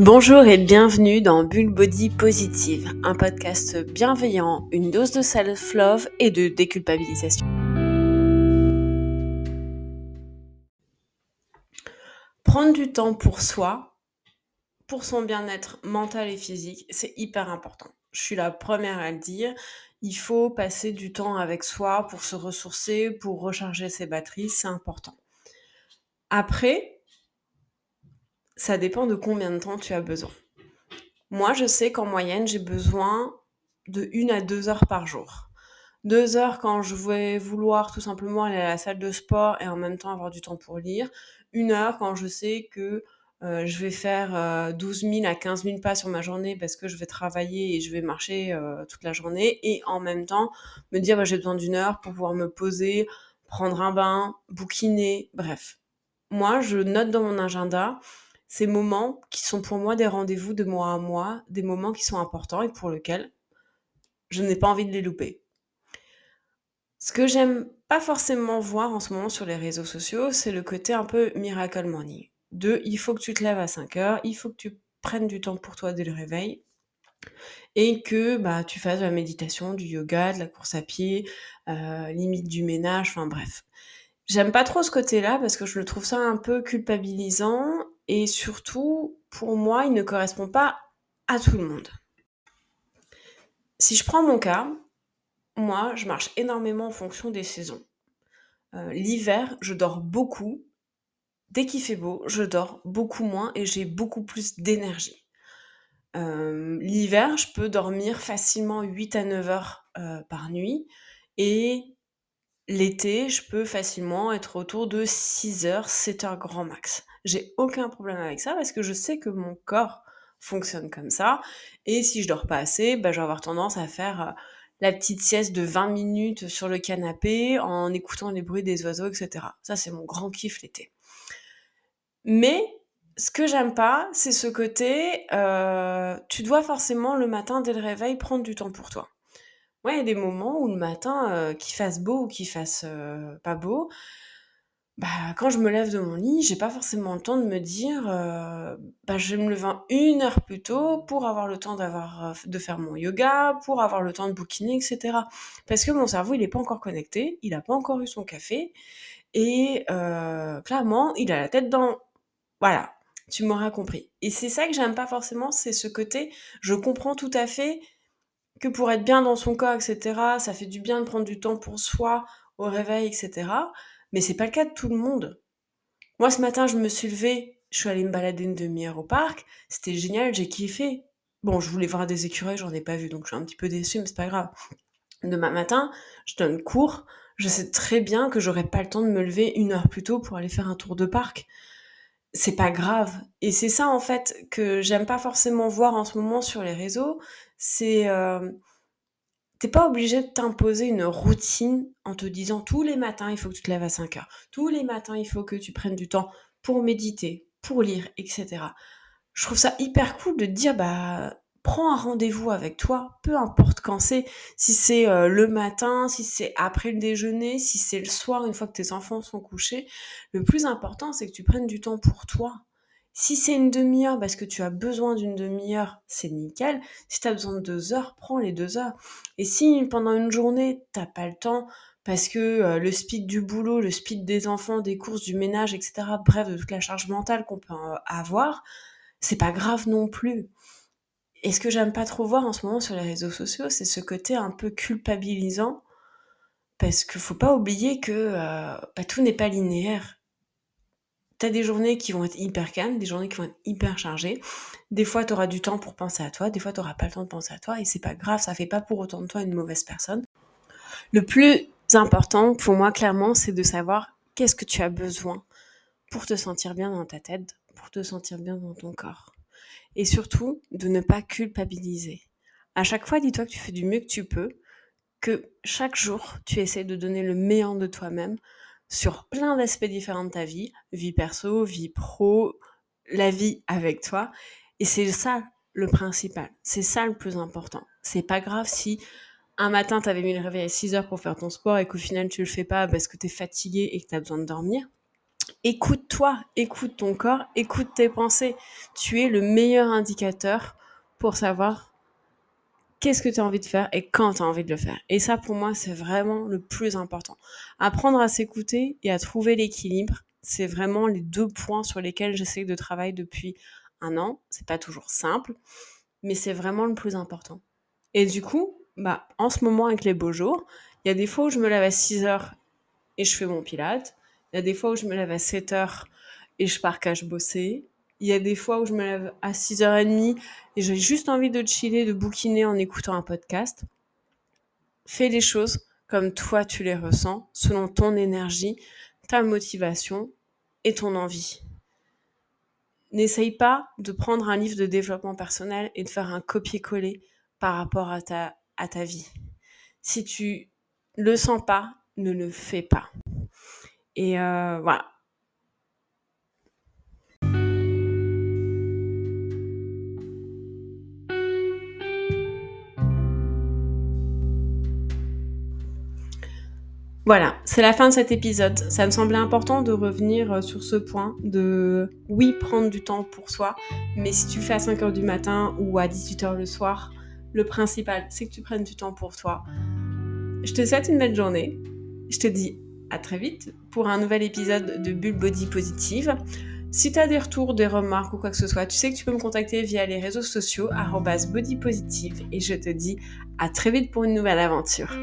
Bonjour et bienvenue dans Bulle Body Positive, un podcast bienveillant, une dose de self-love et de déculpabilisation. Prendre du temps pour soi, pour son bien-être mental et physique, c'est hyper important. Je suis la première à le dire. Il faut passer du temps avec soi pour se ressourcer, pour recharger ses batteries, c'est important. Après, ça dépend de combien de temps tu as besoin. Moi, je sais qu'en moyenne, j'ai besoin de 1 à 2 heures par jour. 2 heures quand je vais vouloir tout simplement aller à la salle de sport et en même temps avoir du temps pour lire. Une heure quand je sais que euh, je vais faire 12 euh, 000 à 15 000 pas sur ma journée parce que je vais travailler et je vais marcher euh, toute la journée. Et en même temps, me dire bah, j'ai besoin d'une heure pour pouvoir me poser, prendre un bain, bouquiner, bref. Moi, je note dans mon agenda ces moments qui sont pour moi des rendez-vous de mois à mois, des moments qui sont importants et pour lesquels je n'ai pas envie de les louper. Ce que j'aime pas forcément voir en ce moment sur les réseaux sociaux, c'est le côté un peu miracle morning. De il faut que tu te lèves à 5 heures, il faut que tu prennes du temps pour toi dès le réveil et que bah, tu fasses de la méditation, du yoga, de la course à pied, euh, limite du ménage, enfin bref. J'aime pas trop ce côté-là parce que je le trouve ça un peu culpabilisant et surtout, pour moi, il ne correspond pas à tout le monde. Si je prends mon cas, moi, je marche énormément en fonction des saisons. Euh, l'hiver, je dors beaucoup. Dès qu'il fait beau, je dors beaucoup moins et j'ai beaucoup plus d'énergie. Euh, l'hiver, je peux dormir facilement 8 à 9 heures euh, par nuit et l'été, je peux facilement être autour de 6 heures, 7 heures grand max. J'ai aucun problème avec ça parce que je sais que mon corps fonctionne comme ça. Et si je dors pas assez, bah, je vais avoir tendance à faire euh, la petite sieste de 20 minutes sur le canapé en écoutant les bruits des oiseaux, etc. Ça, c'est mon grand kiff l'été. Mais ce que j'aime pas, c'est ce côté, euh, tu dois forcément le matin dès le réveil prendre du temps pour toi. Moi, il y a des moments où le matin, euh, qu'il fasse beau ou qu'il fasse pas beau, bah, quand je me lève de mon lit, j'ai pas forcément le temps de me dire, euh, bah, je vais me lever une heure plus tôt pour avoir le temps euh, de faire mon yoga, pour avoir le temps de bouquiner, etc. Parce que mon cerveau, il est pas encore connecté, il a pas encore eu son café, et euh, clairement, il a la tête dans... Voilà, tu m'auras compris. Et c'est ça que j'aime pas forcément, c'est ce côté, je comprends tout à fait que pour être bien dans son corps, etc., ça fait du bien de prendre du temps pour soi, au réveil, etc., mais c'est pas le cas de tout le monde. Moi, ce matin, je me suis levée, je suis allée me balader une demi-heure au parc. C'était génial, j'ai kiffé. Bon, je voulais voir des écureuils, j'en ai pas vu, donc je suis un petit peu déçue, mais c'est pas grave. Demain matin, je donne cours. Je sais très bien que j'aurai pas le temps de me lever une heure plus tôt pour aller faire un tour de parc. C'est pas grave. Et c'est ça, en fait, que j'aime pas forcément voir en ce moment sur les réseaux. C'est euh, T'es pas obligé de t'imposer une routine en te disant tous les matins il faut que tu te lèves à 5 heures, tous les matins il faut que tu prennes du temps pour méditer, pour lire, etc. Je trouve ça hyper cool de dire bah prends un rendez-vous avec toi, peu importe quand c'est, si c'est euh, le matin, si c'est après le déjeuner, si c'est le soir une fois que tes enfants sont couchés. Le plus important c'est que tu prennes du temps pour toi. Si c'est une demi-heure parce que tu as besoin d'une demi-heure, c'est nickel. Si tu as besoin de deux heures, prends les deux heures. Et si pendant une journée, t'as pas le temps parce que euh, le speed du boulot, le speed des enfants, des courses, du ménage, etc., bref, de toute la charge mentale qu'on peut euh, avoir, c'est pas grave non plus. Et ce que j'aime pas trop voir en ce moment sur les réseaux sociaux, c'est ce côté un peu culpabilisant, parce qu'il faut pas oublier que euh, bah, tout n'est pas linéaire T'as des journées qui vont être hyper calmes, des journées qui vont être hyper chargées. Des fois, tu auras du temps pour penser à toi, des fois, tu n'auras pas le temps de penser à toi, et c'est pas grave, ça fait pas pour autant de toi une mauvaise personne. Le plus important pour moi, clairement, c'est de savoir qu'est-ce que tu as besoin pour te sentir bien dans ta tête, pour te sentir bien dans ton corps. Et surtout, de ne pas culpabiliser. À chaque fois, dis-toi que tu fais du mieux que tu peux, que chaque jour, tu essaies de donner le meilleur de toi-même sur plein d'aspects différents de ta vie, vie perso, vie pro, la vie avec toi. Et c'est ça le principal. C'est ça le plus important. C'est pas grave si un matin t'avais mis le réveil à 6 heures pour faire ton sport et qu'au final tu le fais pas parce que t'es fatigué et que t'as besoin de dormir. écoute-toi, écoute ton corps, écoute tes pensées. Tu es le meilleur indicateur pour savoir qu'est-ce que tu as envie de faire et quand tu as envie de le faire. Et ça, pour moi, c'est vraiment le plus important. Apprendre à s'écouter et à trouver l'équilibre, c'est vraiment les deux points sur lesquels j'essaie de travailler depuis un an. C'est pas toujours simple, mais c'est vraiment le plus important. Et du coup, bah, en ce moment, avec les beaux jours, il y a des fois où je me lève à 6 heures et je fais mon pilate. Il y a des fois où je me lève à 7 heures et je pars cache bosser. Il y a des fois où je me lève à 6h30 et j'ai juste envie de chiller, de bouquiner en écoutant un podcast. Fais les choses comme toi tu les ressens, selon ton énergie, ta motivation et ton envie. N'essaye pas de prendre un livre de développement personnel et de faire un copier-coller par rapport à ta, à ta vie. Si tu le sens pas, ne le fais pas. Et euh, voilà, Voilà, c'est la fin de cet épisode. Ça me semblait important de revenir euh, sur ce point de oui, prendre du temps pour soi, mais si tu le fais à 5h du matin ou à 18h le soir, le principal, c'est que tu prennes du temps pour toi. Je te souhaite une belle journée. Je te dis à très vite pour un nouvel épisode de Bulle Body Positive. Si tu as des retours, des remarques ou quoi que ce soit, tu sais que tu peux me contacter via les réseaux sociaux bodypositive et je te dis à très vite pour une nouvelle aventure.